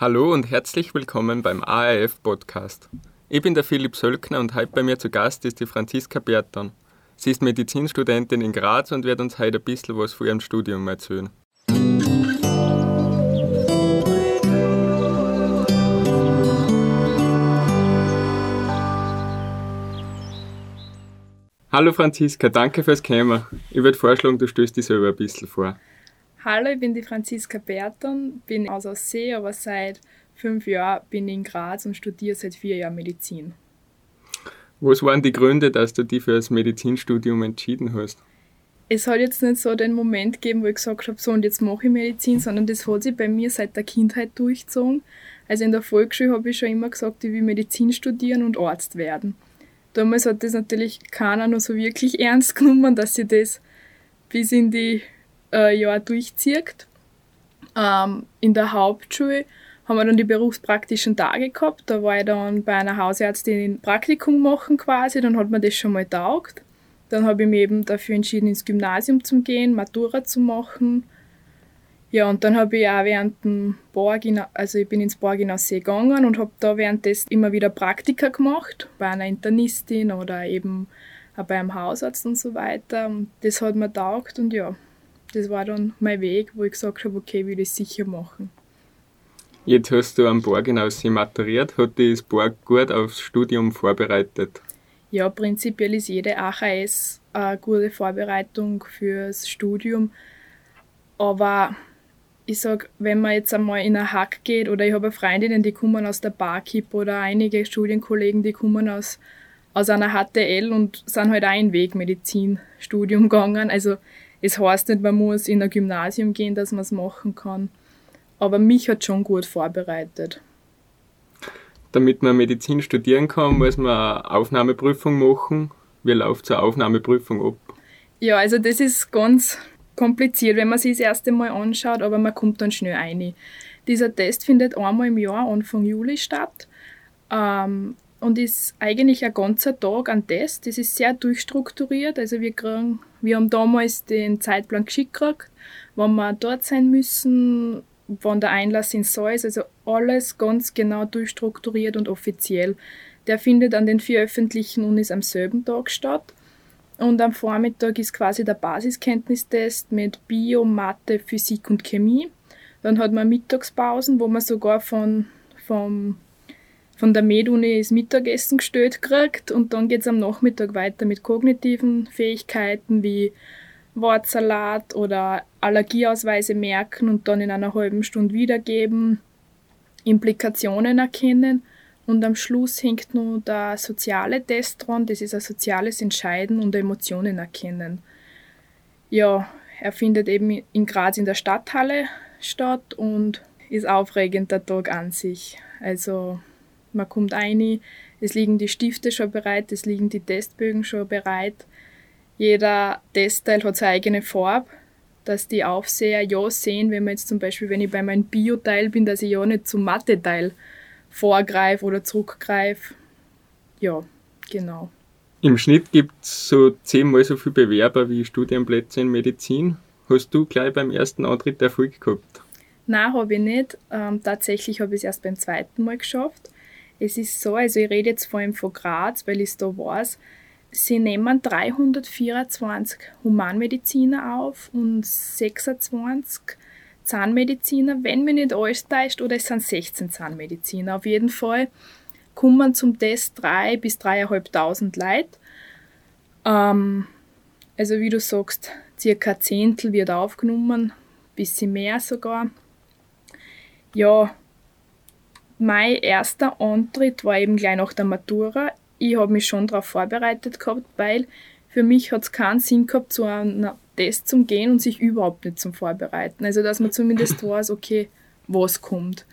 Hallo und herzlich willkommen beim ARF Podcast. Ich bin der Philipp Sölkner und heute bei mir zu Gast ist die Franziska Berton. Sie ist Medizinstudentin in Graz und wird uns heute ein bisschen was von ihrem Studium erzählen. Hallo Franziska, danke fürs Kommen. Ich würde vorschlagen, du stößt dich selber ein bisschen vor. Hallo, ich bin die Franziska Berton, bin aus Aussee, aber seit fünf Jahren bin ich in Graz und studiere seit vier Jahren Medizin. Was waren die Gründe, dass du dich für das Medizinstudium entschieden hast? Es hat jetzt nicht so den Moment gegeben, wo ich gesagt habe, so und jetzt mache ich Medizin, sondern das hat sich bei mir seit der Kindheit durchgezogen. Also in der Volksschule habe ich schon immer gesagt, ich will Medizin studieren und Arzt werden. Damals hat das natürlich keiner noch so wirklich ernst genommen, dass sie das bis in die äh, Jahr durchzieht. Ähm, in der Hauptschule haben wir dann die berufspraktischen Tage gehabt. Da war ich dann bei einer Hausärztin ein Praktikum machen quasi, dann hat mir das schon mal taugt. Dann habe ich mich eben dafür entschieden, ins Gymnasium zu gehen, Matura zu machen. Ja, und dann habe ich auch während dem Borg, also ich bin ins Borg in See gegangen und habe da währenddessen immer wieder Praktika gemacht, bei einer Internistin oder eben auch bei einem Hausarzt und so weiter. Und das hat mir taugt und ja, das war dann mein Weg, wo ich gesagt habe, okay, will ich sicher machen. Jetzt hast du am Borgenaussee maturiert. Hat dich das Borg gut aufs Studium vorbereitet? Ja, prinzipiell ist jede AHS eine gute Vorbereitung fürs Studium. Aber ich sage, wenn man jetzt einmal in einen Hack geht, oder ich habe Freundinnen, die kommen aus der Barkeep oder einige Studienkollegen, die kommen aus, aus einer HTL und sind halt auch in Weg Medizinstudium gegangen. Also es heißt nicht, man muss in ein Gymnasium gehen, dass man es machen kann. Aber mich hat schon gut vorbereitet. Damit man Medizin studieren kann, muss man eine Aufnahmeprüfung machen. Wie läuft so eine Aufnahmeprüfung ab? Ja, also das ist ganz kompliziert, wenn man sich das erste Mal anschaut, aber man kommt dann schnell rein. Dieser Test findet einmal im Jahr, Anfang Juli, statt. Ähm, und ist eigentlich ein ganzer Tag ein Test. Das ist sehr durchstrukturiert. Also wir, kriegen, wir haben damals den Zeitplan geschickt gekriegt, wann wir dort sein müssen, wann der Einlass in Saal ist. Also alles ganz genau durchstrukturiert und offiziell. Der findet an den vier öffentlichen Unis am selben Tag statt. Und am Vormittag ist quasi der Basiskenntnistest mit Bio, Mathe, Physik und Chemie. Dann hat man Mittagspausen, wo man sogar von, vom von der Med-Uni das Mittagessen gestellt kriegt und dann geht es am Nachmittag weiter mit kognitiven Fähigkeiten wie Wortsalat oder Allergieausweise merken und dann in einer halben Stunde wiedergeben, Implikationen erkennen und am Schluss hängt nur der soziale Test dran, das ist ein soziales Entscheiden und Emotionen erkennen. Ja, er findet eben in Graz in der Stadthalle statt und ist aufregend der Tag an sich. Also man kommt rein, es liegen die Stifte schon bereit, es liegen die Testbögen schon bereit. Jeder Testteil hat seine eigene Farbe, dass die Aufseher ja sehen, wenn man jetzt zum Beispiel, wenn ich bei meinem Bio-Teil bin, dass ich ja nicht zum Mathe-Teil vorgreife oder zurückgreife. Ja, genau. Im Schnitt gibt es so zehnmal so viele Bewerber wie Studienplätze in Medizin. Hast du gleich beim ersten Antritt Erfolg gehabt? Nein, habe ich nicht. Ähm, tatsächlich habe ich es erst beim zweiten Mal geschafft. Es ist so, also ich rede jetzt vor allem von Graz, weil ich es da weiß, sie nehmen 324 Humanmediziner auf und 26 Zahnmediziner, wenn mir nicht alles täuscht, oder es sind 16 Zahnmediziner. Auf jeden Fall kommen zum Test 3 bis 3.500 Leute. Ähm, also wie du sagst, circa ein Zehntel wird aufgenommen, bisschen mehr sogar. Ja, mein erster Antritt war eben gleich nach der Matura. Ich habe mich schon darauf vorbereitet gehabt, weil für mich hat es keinen Sinn gehabt, zu einem Test zu gehen und sich überhaupt nicht zum Vorbereiten. Also, dass man zumindest weiß, okay, was kommt.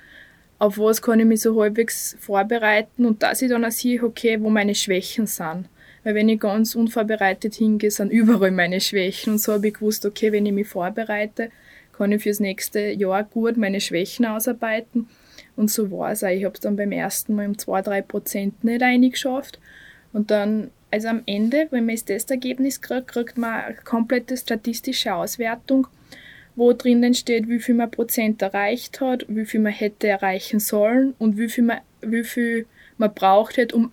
Auf was kann ich mich so halbwegs vorbereiten und dass ich dann auch sehe, okay, wo meine Schwächen sind. Weil wenn ich ganz unvorbereitet hingehe, sind überall meine Schwächen. Und so habe ich gewusst, okay, wenn ich mich vorbereite, kann ich fürs nächste Jahr gut meine Schwächen ausarbeiten und so war es auch. Ich habe es dann beim ersten Mal um 2-3 Prozent nicht reingeschafft. Und dann, also am Ende, wenn man das Testergebnis kriegt, kriegt man eine komplette statistische Auswertung. wo drinnen steht, wie viel man Prozent erreicht hat, wie viel man hätte erreichen sollen und wie viel man, wie viel man braucht hätte, um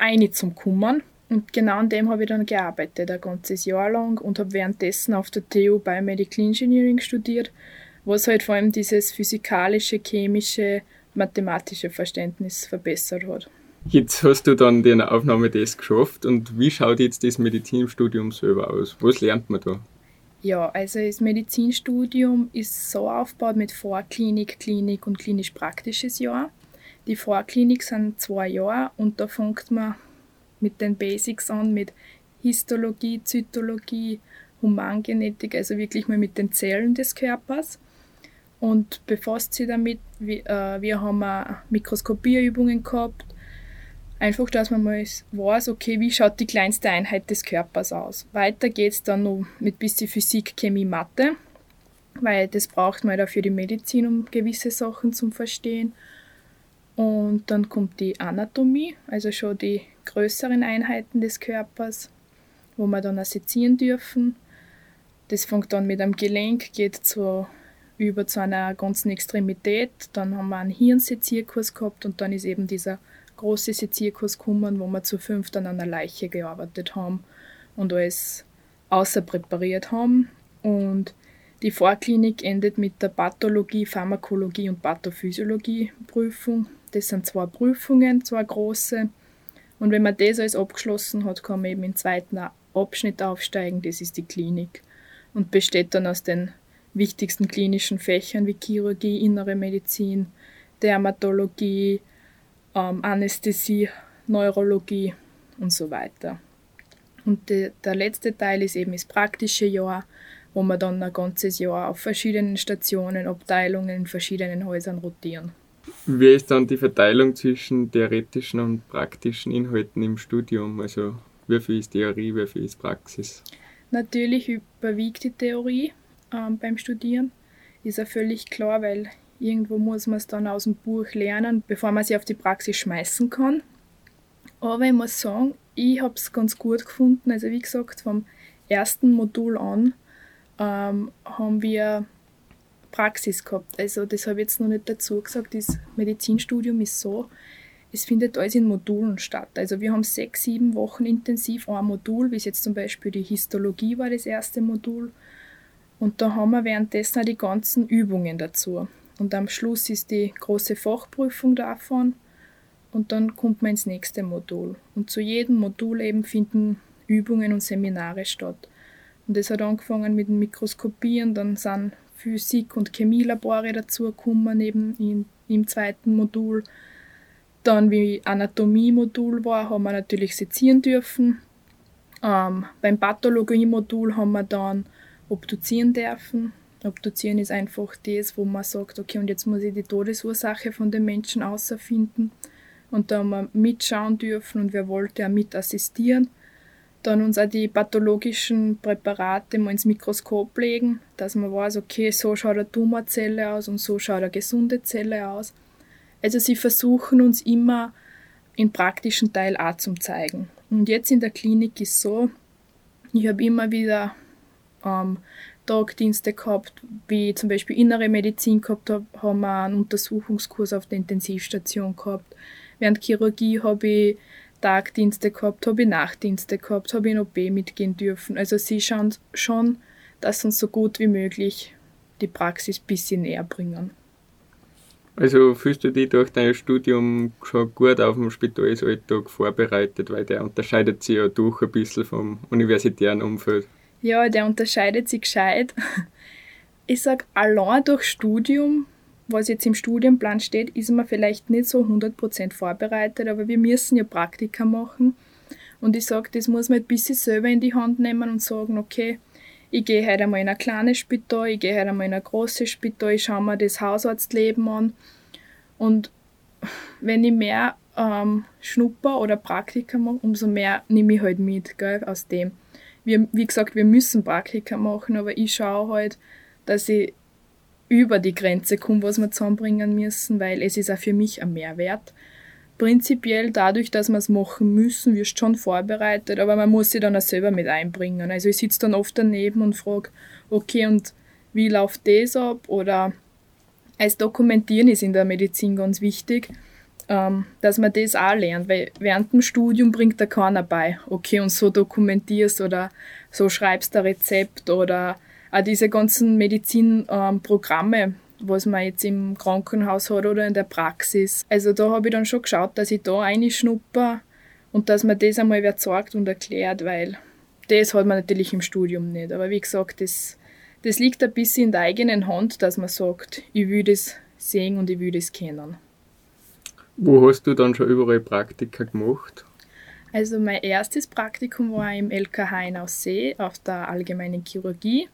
kommen. Und genau an dem habe ich dann gearbeitet, ein ganzes Jahr lang und habe währenddessen auf der TU Biomedical Engineering studiert, was halt vor allem dieses physikalische, chemische, mathematische Verständnis verbessert hat. Jetzt hast du dann den Aufnahmetest geschafft und wie schaut jetzt das Medizinstudium selber aus? Was lernt man da? Ja, also das Medizinstudium ist so aufgebaut mit Vorklinik, Klinik und klinisch-praktisches Jahr. Die Vorklinik sind zwei Jahre und da fängt man mit den Basics an, mit Histologie, Zytologie, Humangenetik, also wirklich mal mit den Zellen des Körpers und befasst sich damit. Wir, äh, wir haben auch Mikroskopierübungen gehabt, Einfach, dass man mal weiß, okay, wie schaut die kleinste Einheit des Körpers aus. Weiter geht es dann noch mit bisschen Physik, Chemie, Mathe, weil das braucht man ja für die Medizin, um gewisse Sachen zu verstehen. Und dann kommt die Anatomie, also schon die größeren Einheiten des Körpers, wo wir dann sezieren dürfen. Das fängt dann mit einem Gelenk, geht zu, über zu einer ganzen Extremität. Dann haben wir einen Hirnsezierkurs gehabt und dann ist eben dieser große Sezierkurs gekommen, wo wir zu fünft an einer Leiche gearbeitet haben und alles außer präpariert haben. Und die Vorklinik endet mit der Pathologie, Pharmakologie und Pathophysiologie Prüfung. Das sind zwei Prüfungen, zwei große. Und wenn man das alles abgeschlossen hat, kann man eben im zweiten Abschnitt aufsteigen, das ist die Klinik. Und besteht dann aus den wichtigsten klinischen Fächern wie Chirurgie, Innere Medizin, Dermatologie, ähm, Anästhesie, Neurologie und so weiter. Und de, der letzte Teil ist eben das praktische Jahr, wo wir dann ein ganzes Jahr auf verschiedenen Stationen, Abteilungen in verschiedenen Häusern rotieren. Wie ist dann die Verteilung zwischen theoretischen und praktischen Inhalten im Studium? Also wie viel ist Theorie, wie viel ist Praxis? Natürlich überwiegt die Theorie ähm, beim Studieren. Ist ja völlig klar, weil Irgendwo muss man es dann aus dem Buch lernen, bevor man sich auf die Praxis schmeißen kann. Aber ich muss sagen, ich habe es ganz gut gefunden. Also wie gesagt, vom ersten Modul an ähm, haben wir Praxis gehabt. Also das habe ich jetzt noch nicht dazu gesagt. Das Medizinstudium ist so, es findet alles in Modulen statt. Also wir haben sechs, sieben Wochen intensiv ein Modul, wie es jetzt zum Beispiel die Histologie war, das erste Modul. Und da haben wir währenddessen auch die ganzen Übungen dazu. Und am Schluss ist die große Fachprüfung davon und dann kommt man ins nächste Modul. Und zu jedem Modul eben finden Übungen und Seminare statt. Und das hat angefangen mit dem Mikroskopieren, dann sind Physik- und Chemielabore dazugekommen, eben in, im zweiten Modul. Dann, wie Anatomie-Modul war, haben wir natürlich sezieren dürfen. Ähm, beim Pathologie-Modul haben wir dann obduzieren dürfen. Obduzieren ist einfach das, wo man sagt, okay, und jetzt muss ich die Todesursache von den Menschen außerfinden. Und da haben wir mitschauen dürfen und wir wollten auch mit assistieren. Dann uns auch die pathologischen Präparate mal ins Mikroskop legen, dass man weiß, okay, so schaut eine Tumorzelle aus und so schaut eine gesunde Zelle aus. Also sie versuchen uns immer im praktischen Teil auch zu zeigen. Und jetzt in der Klinik ist so, ich habe immer wieder ähm, Tagdienste gehabt, wie zum Beispiel innere Medizin gehabt habe, haben wir einen Untersuchungskurs auf der Intensivstation gehabt. Während Chirurgie habe ich Tagdienste gehabt, habe ich Nachtdienste gehabt, habe ich in OP mitgehen dürfen. Also sie schauen schon, dass uns so gut wie möglich die Praxis ein bisschen näher bringen. Also fühlst du dich durch dein Studium schon gut auf dem Spitalsalltag vorbereitet, weil der unterscheidet sich ja durch ein bisschen vom universitären Umfeld. Ja, der unterscheidet sich gescheit. Ich sage, allein durch Studium, was jetzt im Studienplan steht, ist man vielleicht nicht so 100% vorbereitet, aber wir müssen ja Praktika machen. Und ich sage, das muss man ein bisschen selber in die Hand nehmen und sagen, okay, ich gehe heute einmal in ein kleines Spital, ich gehe heute einmal in ein großes Spital, ich schaue mir das Hausarztleben an. Und wenn ich mehr ähm, Schnupper oder Praktika mache, umso mehr nehme ich halt mit gell, aus dem wir, wie gesagt, wir müssen Praktika machen, aber ich schaue halt, dass ich über die Grenze komme, was wir zusammenbringen müssen, weil es ist auch für mich ein Mehrwert. Prinzipiell dadurch, dass wir es machen müssen, wirst schon vorbereitet, aber man muss sich dann auch selber mit einbringen. Also ich sitze dann oft daneben und frage, okay, und wie läuft das ab oder als Dokumentieren ist in der Medizin ganz wichtig, ähm, dass man das auch lernt, weil während dem Studium bringt da keiner bei, okay, und so dokumentierst oder so schreibst ein Rezept oder auch diese ganzen Medizinprogramme, ähm, was man jetzt im Krankenhaus hat oder in der Praxis. Also da habe ich dann schon geschaut, dass ich da reinschnupper und dass man das einmal sagt und erklärt, weil das hat man natürlich im Studium nicht. Aber wie gesagt, das, das liegt ein bisschen in der eigenen Hand, dass man sagt, ich will das sehen und ich will das kennen. Wo hast du dann schon überall Praktika gemacht? Also mein erstes Praktikum war im LKH in Aussee auf der allgemeinen Chirurgie.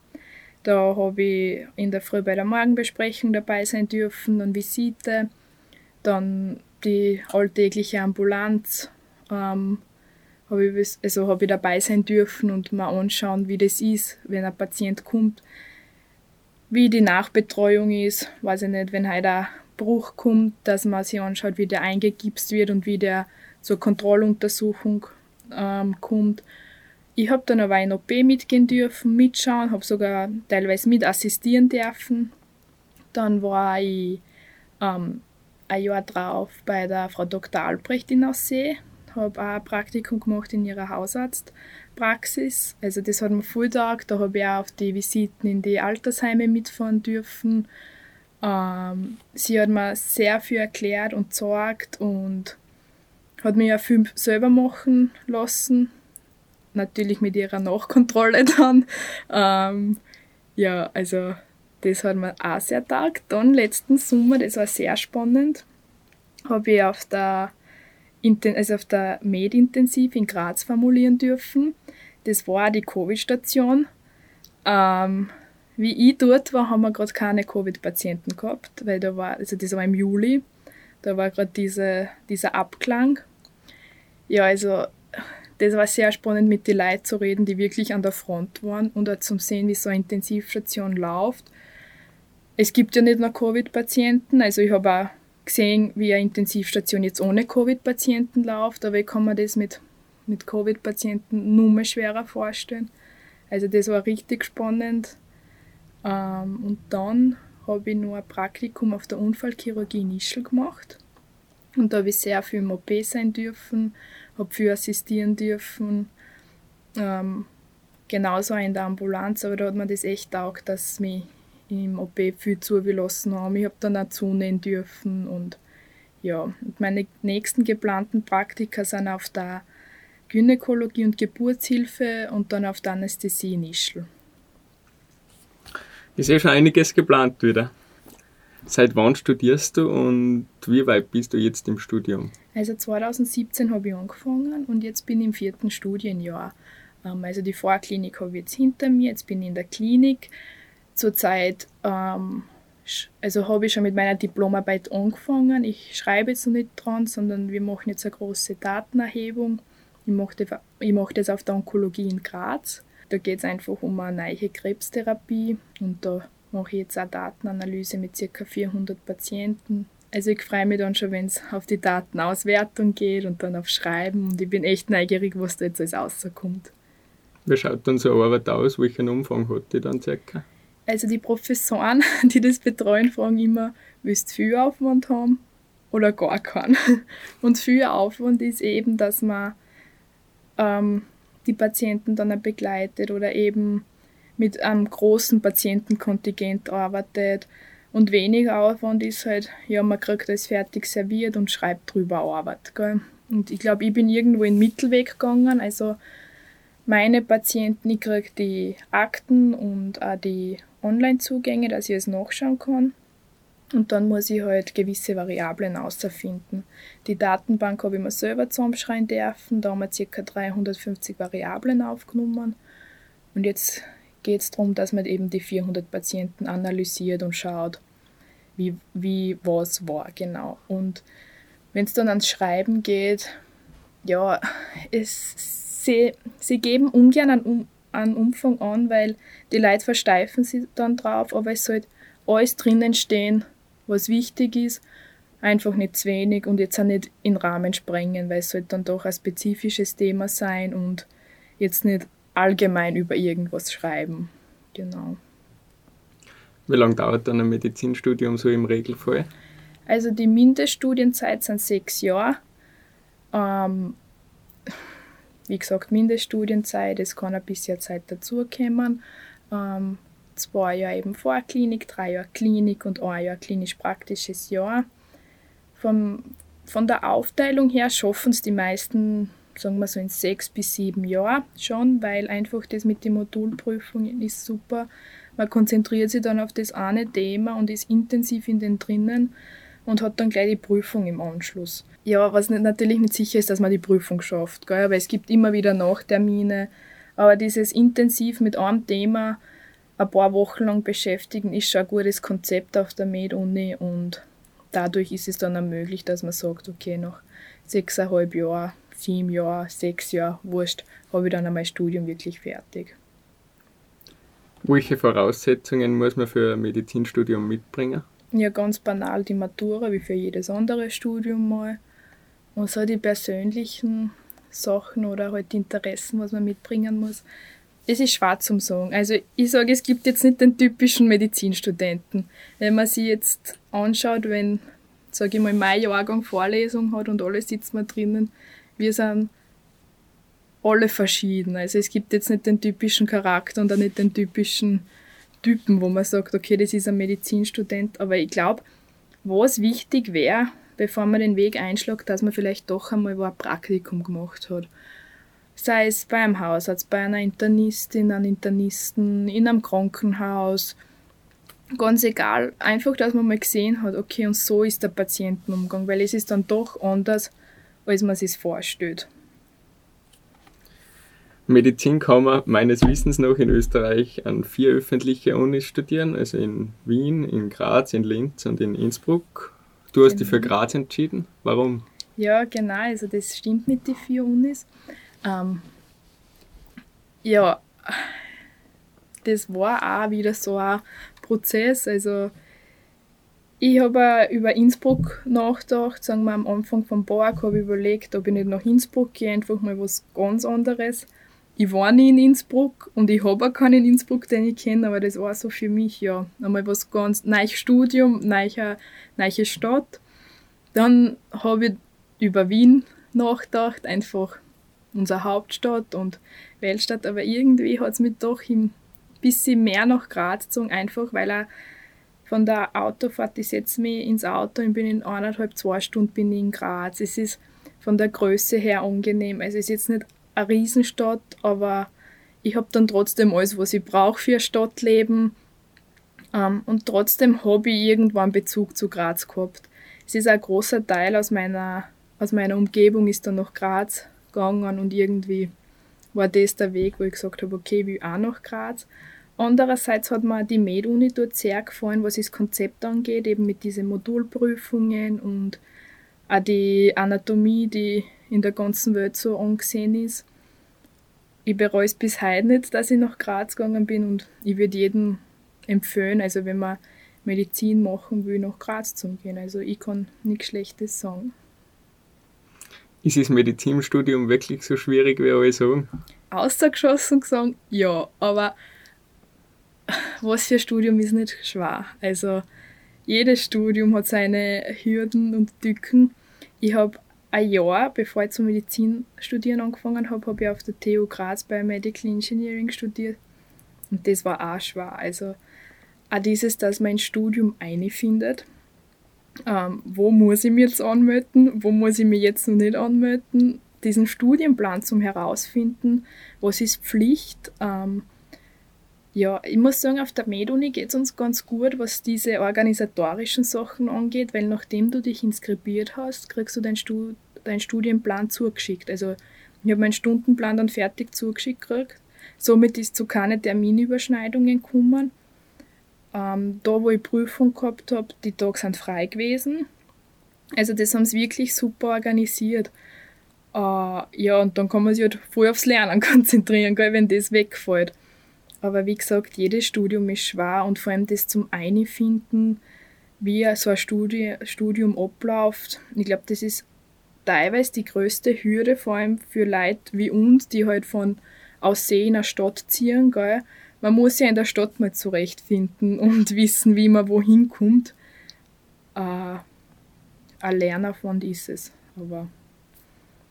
Da habe ich in der Früh bei der Morgenbesprechung dabei sein dürfen und Visite. Dann die alltägliche Ambulanz ähm, habe ich, also hab ich dabei sein dürfen und mal anschauen, wie das ist, wenn ein Patient kommt, wie die Nachbetreuung ist, weiß ich nicht, wenn heute ein Bruch kommt, dass man sich anschaut, wie der eingegipst wird und wie der zur Kontrolluntersuchung ähm, kommt. Ich habe dann aber ein OP mitgehen dürfen, mitschauen, habe sogar teilweise mit assistieren dürfen. Dann war ich ähm, ein Jahr drauf bei der Frau Dr. Albrecht in Aussee, habe auch ein Praktikum gemacht in ihrer Hausarztpraxis. Also das hat mir voll taugt. Da habe ich auch auf die Visiten in die Altersheime mitfahren dürfen. Ähm, sie hat mir sehr viel erklärt und gezeigt und hat mir ja viel selber machen lassen. Natürlich mit ihrer Nachkontrolle dann. Ähm, ja, also das hat mir auch sehr taugt. Dann letzten Sommer, das war sehr spannend, habe ich auf der also der Medintensiv in Graz formulieren dürfen. Das war die Covid-Station. Ähm, wie ich dort war, haben wir gerade keine Covid-Patienten gehabt, weil da war, also das war im Juli, da war gerade diese, dieser Abklang. Ja, also das war sehr spannend, mit den Leuten zu reden, die wirklich an der Front waren und auch zum sehen, wie so eine Intensivstation läuft. Es gibt ja nicht nur Covid-Patienten, also ich habe auch gesehen, wie eine Intensivstation jetzt ohne Covid-Patienten läuft, aber ich kann mir das mit, mit Covid-Patienten nur mehr schwerer vorstellen. Also das war richtig spannend. Ähm, und dann habe ich noch ein Praktikum auf der Unfallchirurgie in Ischl gemacht. Und da habe ich sehr viel im OP sein dürfen, habe viel assistieren dürfen. Ähm, genauso in der Ambulanz, aber da hat mir das echt taugt, dass mich im OP viel zugelassen haben. Ich habe dann auch zunehmen dürfen und ja, und meine nächsten geplanten Praktika sind auf der Gynäkologie und Geburtshilfe und dann auf der Anästhesie in Ischl. Ist ja schon einiges geplant wieder. Seit wann studierst du und wie weit bist du jetzt im Studium? Also 2017 habe ich angefangen und jetzt bin ich im vierten Studienjahr. Ähm, also die Vorklinik habe ich jetzt hinter mir, jetzt bin ich in der Klinik zurzeit, ähm, also habe ich schon mit meiner Diplomarbeit angefangen. Ich schreibe jetzt noch nicht dran, sondern wir machen jetzt eine große Datenerhebung. Ich mache das auf der Onkologie in Graz. Da geht es einfach um eine neue Krebstherapie und da mache ich jetzt eine Datenanalyse mit ca. 400 Patienten. Also ich freue mich dann schon, wenn es auf die Datenauswertung geht und dann auf Schreiben und ich bin echt neugierig, was da jetzt alles rauskommt. Wie schaut dann so eine Arbeit aus? Welchen Umfang hat die dann circa? Also die Professoren, die das betreuen, fragen immer, willst du viel Aufwand haben oder gar keinen? Und viel Aufwand ist eben, dass man ähm, die Patienten dann begleitet oder eben mit einem großen Patientenkontingent arbeitet. Und weniger Aufwand ist halt, ja, man kriegt das fertig serviert und schreibt drüber Arbeit. Gell? Und ich glaube, ich bin irgendwo in den Mittelweg gegangen. Also meine Patienten, ich kriege die Akten und auch die Online-Zugänge, dass ich es nachschauen kann. Und dann muss ich halt gewisse Variablen außerfinden. Die Datenbank habe ich mir selber zusammenschreiben dürfen. Da haben wir ca. 350 Variablen aufgenommen. Und jetzt geht es darum, dass man eben die 400 Patienten analysiert und schaut, wie, wie was war genau. Und wenn es dann ans Schreiben geht, ja, es, sie, sie geben ungern einen an Umfang an, weil die Leute versteifen sich dann drauf, aber es sollte alles drinnen stehen, was wichtig ist, einfach nicht zu wenig und jetzt auch nicht in Rahmen sprengen, weil es sollte dann doch ein spezifisches Thema sein und jetzt nicht allgemein über irgendwas schreiben. Genau. Wie lange dauert dann ein Medizinstudium so im Regelfall? Also die Mindeststudienzeit sind sechs Jahre. Ähm, wie gesagt, Mindeststudienzeit, es kann ein bisschen Zeit dazukommen. Ähm, zwei Jahre eben Vorklinik, drei Jahre Klinik und ein Jahr klinisch-praktisches Jahr. Vom, von der Aufteilung her schaffen es die meisten, sagen wir so, in sechs bis sieben Jahren schon, weil einfach das mit den Modulprüfungen ist super. Man konzentriert sich dann auf das eine Thema und ist intensiv in den drinnen und hat dann gleich die Prüfung im Anschluss. Ja, was natürlich nicht sicher ist, dass man die Prüfung schafft, gell? aber es gibt immer wieder Nachtermine. Aber dieses intensiv mit einem Thema ein paar Wochen lang beschäftigen, ist schon ein gutes Konzept auf der Med-Uni und dadurch ist es dann auch möglich, dass man sagt, okay, nach sechseinhalb Jahren, sieben Jahren, sechs Jahren, wurscht, habe ich dann einmal Studium wirklich fertig. Welche Voraussetzungen muss man für ein Medizinstudium mitbringen? Ja, ganz banal die Matura, wie für jedes andere Studium mal. Und so die persönlichen Sachen oder halt die Interessen, was man mitbringen muss. Es ist schwer zum sagen. Also ich sage, es gibt jetzt nicht den typischen Medizinstudenten. Wenn man sich jetzt anschaut, wenn, sage ich mal, mein Jahrgang Vorlesung hat und alle sitzen wir drinnen, wir sind alle verschieden. Also es gibt jetzt nicht den typischen Charakter und auch nicht den typischen Typen, wo man sagt, okay, das ist ein Medizinstudent. Aber ich glaube, was wichtig wäre, bevor man den Weg einschlägt, dass man vielleicht doch einmal ein Praktikum gemacht hat sei es beim Hausarzt, bei einer Internistin, einem Internisten, in einem Krankenhaus, ganz egal, einfach, dass man mal gesehen hat, okay, und so ist der Patientenumgang, weil es ist dann doch anders, als man sich vorstellt. Medizin kann man meines Wissens noch in Österreich an vier öffentliche Unis studieren, also in Wien, in Graz, in Linz und in Innsbruck. Du hast genau. dich für Graz entschieden. Warum? Ja, genau, also das stimmt mit den vier Unis. Ähm, ja, das war auch wieder so ein Prozess. Also ich habe über Innsbruck nachgedacht, sagen wir am Anfang vom Park habe ich überlegt, ob ich nicht nach Innsbruck gehe, einfach mal was ganz anderes. Ich war nie in Innsbruck und ich habe auch keinen in Innsbruck, den ich kenne, aber das war so für mich ja einmal was ganz neues Studium, neue, neue Stadt. Dann habe ich über Wien nachgedacht, einfach unsere Hauptstadt und Weltstadt, aber irgendwie hat es mich doch ein bisschen mehr nach Graz gezogen, einfach weil er von der Autofahrt, ich setze mich ins Auto und bin in eineinhalb, zwei Stunden bin in Graz. Es ist von der Größe her angenehm. Also es ist jetzt nicht eine Riesenstadt, aber ich habe dann trotzdem alles, was ich brauche für ein Stadtleben. Ähm, und trotzdem habe ich irgendwann Bezug zu Graz gehabt. Es ist ein großer Teil aus meiner, aus meiner Umgebung ist dann nach Graz gegangen und irgendwie war das der Weg, wo ich gesagt habe, okay, ich will auch nach Graz. Andererseits hat mir die Med-Uni dort sehr gefallen, was das Konzept angeht, eben mit diesen Modulprüfungen und auch die Anatomie, die in der ganzen Welt so angesehen ist. Ich bereue es bis heute nicht, dass ich nach Graz gegangen bin und ich würde jedem empfehlen, also wenn man Medizin machen will, nach Graz zu gehen. Also ich kann nichts Schlechtes sagen. Ist das Medizinstudium wirklich so schwierig, wie alle sagen? Außergeschossen gesagt, ja, aber was für ein Studium ist nicht schwer. Also jedes Studium hat seine Hürden und Tücken. Ich habe ein Jahr, bevor ich zum Medizin studieren angefangen habe, habe ich auf der TU Graz bei Medical Engineering studiert. Und das war auch schwer. Also auch dieses, dass man ein Studium einfindet ähm, wo muss ich mich jetzt anmelden, wo muss ich mich jetzt noch nicht anmelden, diesen Studienplan zum herausfinden, was ist Pflicht. Ähm, ja, ich muss sagen, auf der MedUni geht es uns ganz gut, was diese organisatorischen Sachen angeht, weil nachdem du dich inskribiert hast, kriegst du deinen Stu dein Studienplan zugeschickt. Also ich habe meinen Stundenplan dann fertig zugeschickt gekriegt. Somit ist zu keine Terminüberschneidungen gekommen. Ähm, da, wo ich Prüfung gehabt habe, die Tage sind frei gewesen. Also das haben sie wirklich super organisiert. Äh, ja, und dann kann man sich halt voll aufs Lernen konzentrieren, gell, wenn das wegfällt. Aber wie gesagt, jedes Studium ist schwer und vor allem das zum Einfinden, wie so ein Studi Studium abläuft. Ich glaube, das ist teilweise die größte Hürde, vor allem für Leute wie uns, die halt von Aussehen in eine Stadt ziehen, gell, man muss ja in der Stadt mal zurechtfinden und wissen, wie man wohin kommt. Äh, ein Lernaufwand ist es, aber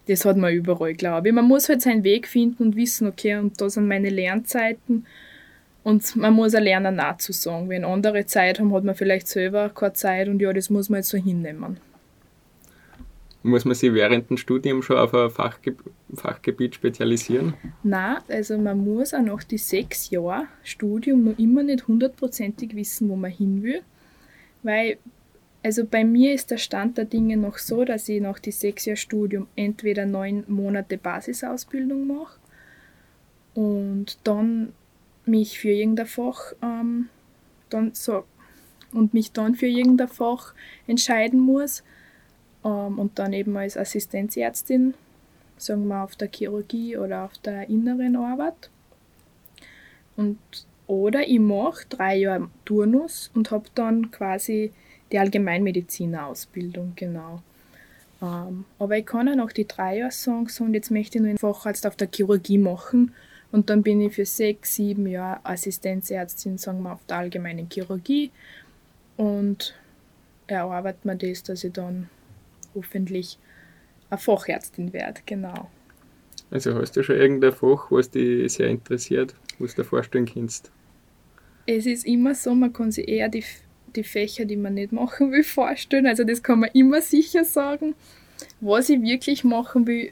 das hat man überall, glaube ich. Man muss halt seinen Weg finden und wissen, okay, und da sind meine Lernzeiten und man muss auch lernen, nachzusagen. Wenn andere Zeit haben, hat man vielleicht selber keine Zeit und ja, das muss man jetzt so hinnehmen. Muss man sich während dem Studium schon auf ein Fachge Fachgebiet spezialisieren? Nein, also man muss auch nach die sechs Jahre Studium noch immer nicht hundertprozentig wissen, wo man hin will. Weil, also bei mir ist der Stand der Dinge noch so, dass ich nach die sechs Jahre Studium entweder neun Monate Basisausbildung mache und dann mich für irgendein Fach ähm, dann so und mich dann für irgendein Fach entscheiden muss und dann eben als Assistenzärztin, sagen wir auf der Chirurgie oder auf der inneren Arbeit. Und, oder ich mache drei Jahre Turnus und habe dann quasi die Allgemeinmediziner-Ausbildung, genau. Ähm, aber ich kann auch noch die drei Jahre sagen, so, und jetzt möchte ich nur einen Facharzt auf der Chirurgie machen und dann bin ich für sechs, sieben Jahre Assistenzärztin, sagen wir, auf der allgemeinen Chirurgie und erarbeitet mir das, dass ich dann hoffentlich eine Fachärztin werde, genau. Also hast du schon irgendein Fach, was dich sehr interessiert, was du dir vorstellen kannst? Es ist immer so, man kann sich eher die, die Fächer, die man nicht machen will, vorstellen. Also das kann man immer sicher sagen. Was ich wirklich machen will,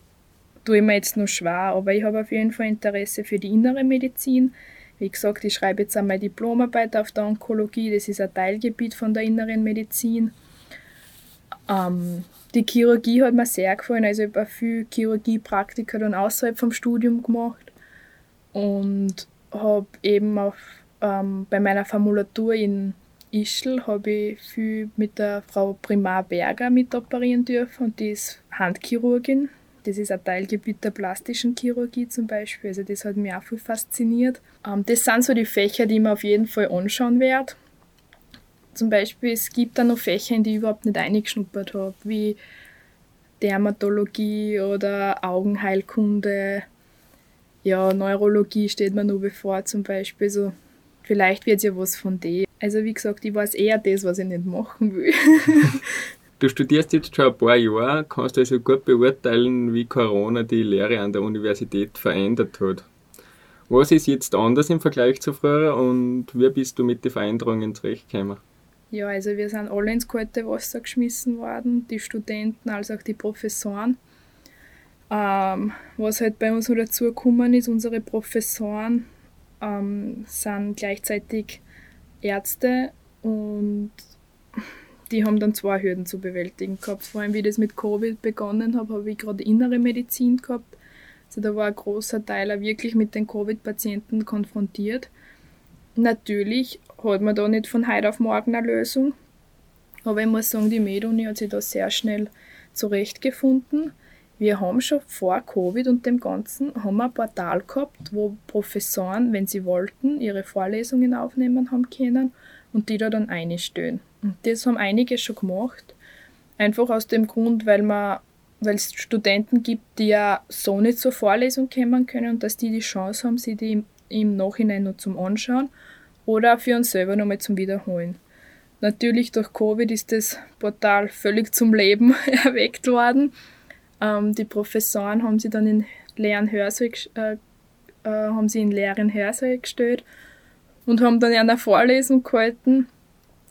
tue ich mir jetzt noch schwer, aber ich habe auf jeden Fall Interesse für die innere Medizin. Wie gesagt, ich schreibe jetzt einmal Diplomarbeit auf der Onkologie, das ist ein Teilgebiet von der inneren Medizin. Ähm, die Chirurgie hat mir sehr gefallen, also ich habe viel Chirurgie-Praktika dann außerhalb vom Studium gemacht und habe eben auch ähm, bei meiner Formulatur in Ischl habe ich viel mit der Frau Primar Berger mitoperieren dürfen und die ist Handchirurgin das ist ein Teilgebiet der plastischen Chirurgie zum Beispiel. Also das hat mich auch viel fasziniert. Ähm, das sind so die Fächer, die man auf jeden Fall anschauen werde. Zum Beispiel, es gibt da noch Fächer, in die ich überhaupt nicht eingeschnuppert habe, wie Dermatologie oder Augenheilkunde. Ja, Neurologie steht mir nur bevor zum Beispiel. So, vielleicht wird es ja was von dem. Also wie gesagt, ich weiß eher das, was ich nicht machen will. Du studierst jetzt schon ein paar Jahre, kannst also gut beurteilen, wie Corona die Lehre an der Universität verändert hat. Was ist jetzt anders im Vergleich zu früher und wie bist du mit den Veränderungen zurechtgekommen? Ja, also wir sind alle ins kalte Wasser geschmissen worden, die Studenten als auch die Professoren. Ähm, was halt bei uns noch dazugekommen ist, unsere Professoren ähm, sind gleichzeitig Ärzte und die haben dann zwei Hürden zu bewältigen gehabt. Vor allem, wie ich das mit Covid begonnen habe, habe ich gerade innere Medizin gehabt. Also da war ein großer Teil auch wirklich mit den Covid-Patienten konfrontiert. Natürlich hat man da nicht von heute auf morgen eine Lösung. Aber ich muss sagen, die MedUni hat sich da sehr schnell zurechtgefunden. Wir haben schon vor Covid und dem Ganzen haben wir ein Portal gehabt, wo Professoren, wenn sie wollten, ihre Vorlesungen aufnehmen haben können und die da dann einstellen. Und das haben einige schon gemacht. Einfach aus dem Grund, weil man weil es Studenten gibt, die ja so nicht zur Vorlesung kommen können und dass die die Chance haben, sie die im, im Nachhinein noch zum Anschauen oder für uns selber nochmal zum Wiederholen. Natürlich durch Covid ist das Portal völlig zum Leben erweckt worden. Ähm, die Professoren haben sie dann in leeren Hörsaal, äh, äh, haben sie in leeren Hörsaal gestellt und haben dann eine Vorlesung gehalten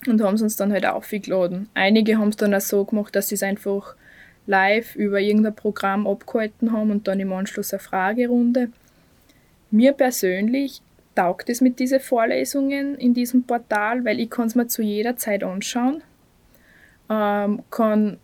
und haben es uns dann halt aufgeladen. Einige haben es dann auch so gemacht, dass sie es einfach live über irgendein Programm abgehalten haben und dann im Anschluss eine Fragerunde. Mir persönlich taugt es mit diesen Vorlesungen in diesem Portal, weil ich kann es mir zu jeder Zeit anschauen, ähm, kann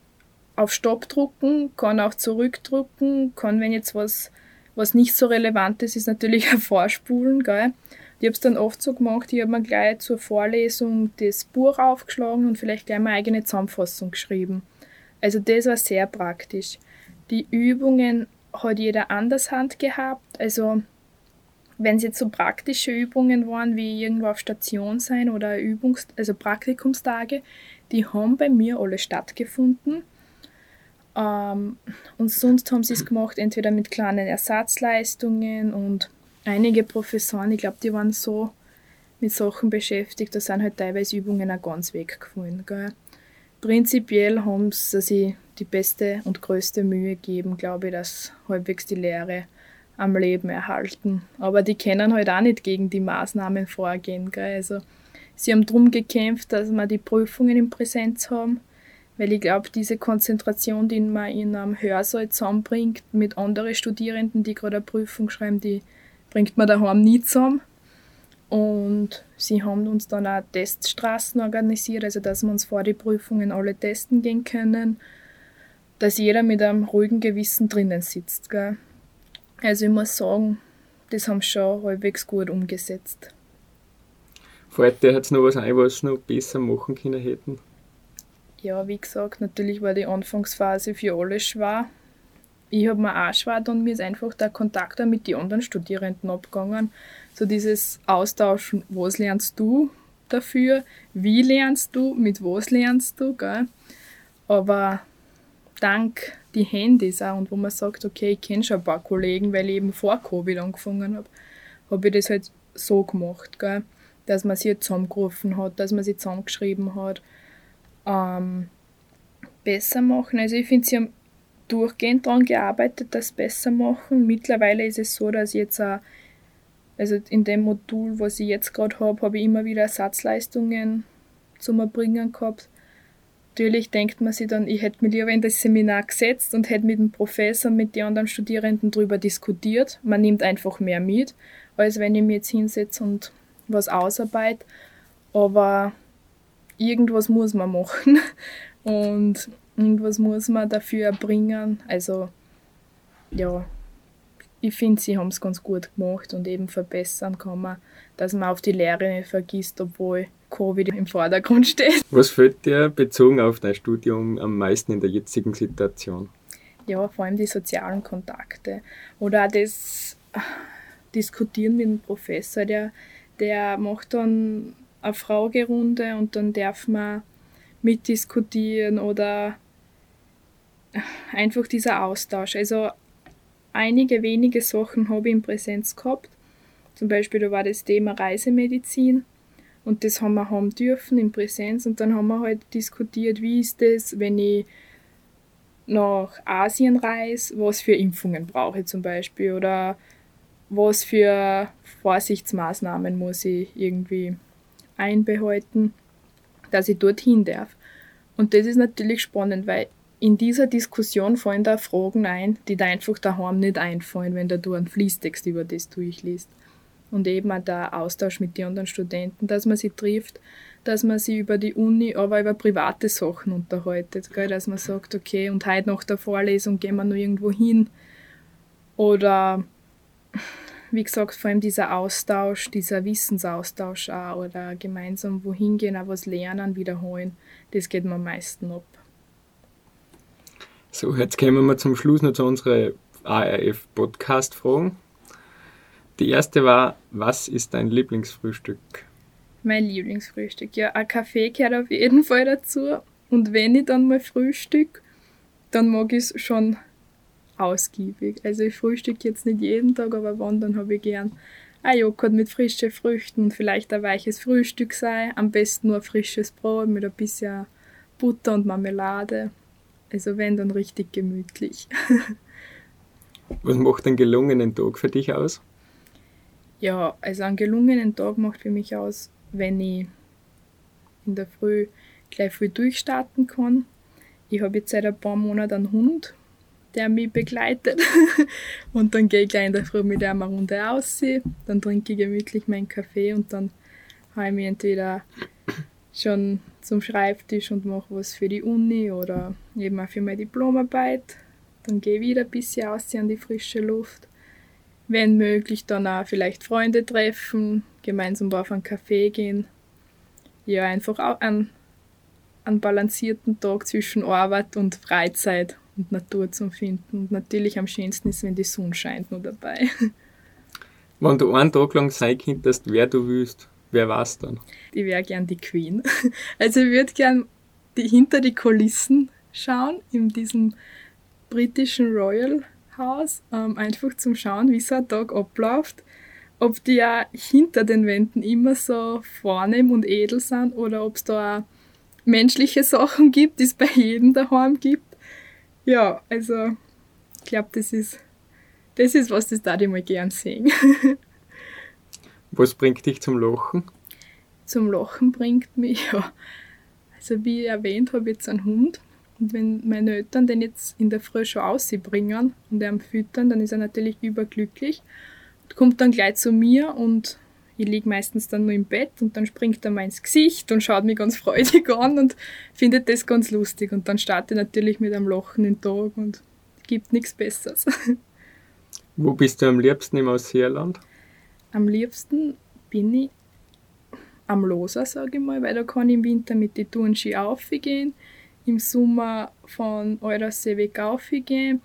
auf Stopp drucken, kann auch zurückdrucken, kann, wenn jetzt was, was nicht so relevant ist, ist natürlich ein Vorspulen, gell? Ich habe es dann oft so gemacht, ich habe mir gleich zur Vorlesung das Buch aufgeschlagen und vielleicht gleich meine eigene Zusammenfassung geschrieben. Also das war sehr praktisch. Die Übungen hat jeder anders Hand gehabt. Also wenn es jetzt so praktische Übungen waren, wie irgendwo auf Station sein oder Übungs also Praktikumstage, die haben bei mir alle stattgefunden. Ähm, und sonst haben sie es gemacht, entweder mit kleinen Ersatzleistungen und einige Professoren, ich glaube, die waren so mit Sachen beschäftigt, da sind halt teilweise Übungen auch ganz weggefallen. Gell? Prinzipiell haben sie sich die beste und größte Mühe gegeben, glaube ich, dass halbwegs die Lehre am Leben erhalten. Aber die können halt auch nicht gegen die Maßnahmen vorgehen. Gell? Also, sie haben darum gekämpft, dass wir die Prüfungen in Präsenz haben, weil ich glaube, diese Konzentration, die man in einem Hörsaal zusammenbringt mit anderen Studierenden, die gerade eine Prüfung schreiben, die bringt man daheim nie zusammen. Und sie haben uns dann auch Teststraßen organisiert, also dass wir uns vor die Prüfungen alle testen gehen können, dass jeder mit einem ruhigen Gewissen drinnen sitzt. Gell? Also ich muss sagen, das haben sie schon halbwegs gut umgesetzt. Fällt dir jetzt noch was ein, was sie noch besser machen können hätten? Ja, wie gesagt, natürlich war die Anfangsphase für alle schwer. Ich habe mir auch schwer und mir ist einfach der Kontakt mit den anderen Studierenden abgegangen so dieses Austauschen, was lernst du dafür, wie lernst du, mit was lernst du, gell? Aber dank die Handys auch und wo man sagt, okay, ich kenne schon ein paar Kollegen, weil ich eben vor Covid angefangen habe, habe ich das halt so gemacht, gell? dass man sie zusammengerufen hat, dass man sie zusammengeschrieben hat. Ähm, besser machen. Also ich finde, sie haben durchgehend daran gearbeitet, das besser machen. Mittlerweile ist es so, dass ich jetzt auch also in dem Modul, was ich jetzt gerade habe, habe ich immer wieder Ersatzleistungen zum Erbringen gehabt. Natürlich denkt man sich dann, ich hätte mich lieber in das Seminar gesetzt und hätte mit dem Professor, mit den anderen Studierenden darüber diskutiert. Man nimmt einfach mehr mit, als wenn ich mich jetzt hinsetze und was ausarbeite. Aber irgendwas muss man machen und irgendwas muss man dafür erbringen. Also ja, ich finde, sie haben es ganz gut gemacht und eben verbessern kann man, dass man auf die Lehre nicht vergisst, obwohl Covid im Vordergrund steht. Was fällt dir bezogen auf dein Studium am meisten in der jetzigen Situation? Ja, vor allem die sozialen Kontakte oder auch das Diskutieren mit dem Professor, der, der macht dann eine Fragerunde und dann darf man mitdiskutieren oder einfach dieser Austausch. Also einige wenige Sachen habe ich in Präsenz gehabt. Zum Beispiel da war das Thema Reisemedizin und das haben wir haben dürfen in Präsenz und dann haben wir halt diskutiert, wie ist das, wenn ich nach Asien reise, was für Impfungen brauche ich zum Beispiel oder was für Vorsichtsmaßnahmen muss ich irgendwie einbehalten, dass ich dorthin darf. Und das ist natürlich spannend, weil in dieser Diskussion fallen da Fragen ein, die da einfach daheim nicht einfallen, wenn da du einen Fließtext über das durchliest. Und eben auch der Austausch mit den anderen Studenten, dass man sie trifft, dass man sie über die Uni, aber über private Sachen unterhaltet, gell? dass man sagt, okay, und heute nach der Vorlesung gehen wir noch irgendwo hin. Oder wie gesagt, vor allem dieser Austausch, dieser Wissensaustausch auch, oder gemeinsam wohin gehen, auch was lernen, wiederholen, das geht mir am meisten ab. So, jetzt kommen wir zum Schluss noch zu unseren ARF-Podcast-Fragen. Die erste war, was ist dein Lieblingsfrühstück? Mein Lieblingsfrühstück, ja, ein Kaffee gehört auf jeden Fall dazu. Und wenn ich dann mal frühstück, dann mag ich es schon ausgiebig. Also ich frühstücke jetzt nicht jeden Tag, aber wann, dann habe ich gern ein Joghurt mit frischen Früchten und vielleicht ein weiches Frühstück sei. Am besten nur frisches Brot mit ein bisschen Butter und Marmelade. Also wenn, dann richtig gemütlich. Was macht einen gelungenen Tag für dich aus? Ja, also einen gelungenen Tag macht für mich aus, wenn ich in der Früh gleich früh durchstarten kann. Ich habe jetzt seit ein paar Monaten einen Hund, der mich begleitet. und dann gehe ich gleich in der Früh mit ihm eine Runde aus. Dann trinke ich gemütlich meinen Kaffee und dann habe ich mich entweder schon zum Schreibtisch und mache was für die Uni oder eben auch für meine Diplomarbeit. Dann gehe ich wieder ein bisschen aus an die frische Luft. Wenn möglich, dann auch vielleicht Freunde treffen, gemeinsam auf einen Kaffee gehen. Ja, einfach auch einen, einen balancierten Tag zwischen Arbeit und Freizeit und Natur zu finden. Und natürlich am schönsten ist, wenn die Sonne scheint nur dabei. Wenn du einen Tag lang sein könntest, wer du willst, Wer war es dann? Ich wäre gern die Queen. Also ich würde gern die, hinter die Kulissen schauen in diesem britischen Royal House, ähm, einfach zum Schauen, wie so ein Tag abläuft. ob die ja hinter den Wänden immer so vornehm und edel sind oder ob es da auch menschliche Sachen gibt, die es bei jedem daheim gibt. Ja, also ich glaube, das ist, das ist was, das da ich mal gern sehen. was bringt dich zum Lachen? Zum Lachen bringt mich, ja, also wie erwähnt, habe ich jetzt einen Hund. Und wenn meine Eltern den jetzt in der Früh schon ausbringen und ihn füttern, dann ist er natürlich überglücklich kommt dann gleich zu mir und ich liege meistens dann nur im Bett und dann springt er mir ins Gesicht und schaut mich ganz freudig an und findet das ganz lustig. Und dann starte ich natürlich mit einem Lachen den Tag und gibt nichts Besseres. Wo bist du am liebsten im Ausseerland? Am liebsten bin ich am Loser, sage ich mal, weil da kann ich im Winter mit den Tourenski aufgehen, im Sommer von Eurasee weg aufgehen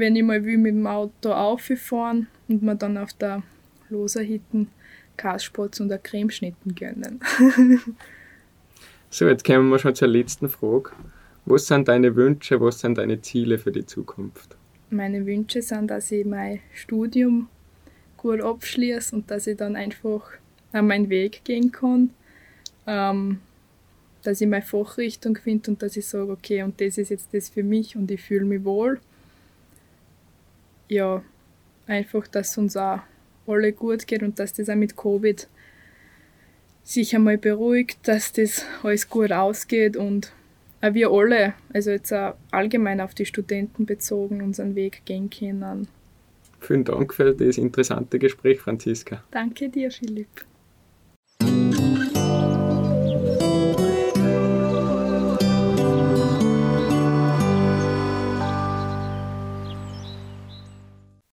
wenn ich mal will, mit dem Auto auffahren und mir dann auf der Loserhitten Kasspotz und eine Cremeschnitten gönnen. so, jetzt kommen wir schon zur letzten Frage. Was sind deine Wünsche, was sind deine Ziele für die Zukunft? Meine Wünsche sind, dass ich mein Studium gut abschließe und dass ich dann einfach an meinen Weg gehen kann. Ähm, dass ich meine Fachrichtung finde und dass ich sage, okay, und das ist jetzt das für mich und ich fühle mich wohl ja, einfach, dass uns auch alle gut geht und dass das auch mit Covid sich einmal beruhigt, dass das alles gut ausgeht und auch wir alle, also jetzt auch allgemein auf die Studenten bezogen, unseren Weg gehen können. Vielen Dank für das interessante Gespräch, Franziska. Danke dir, Philipp.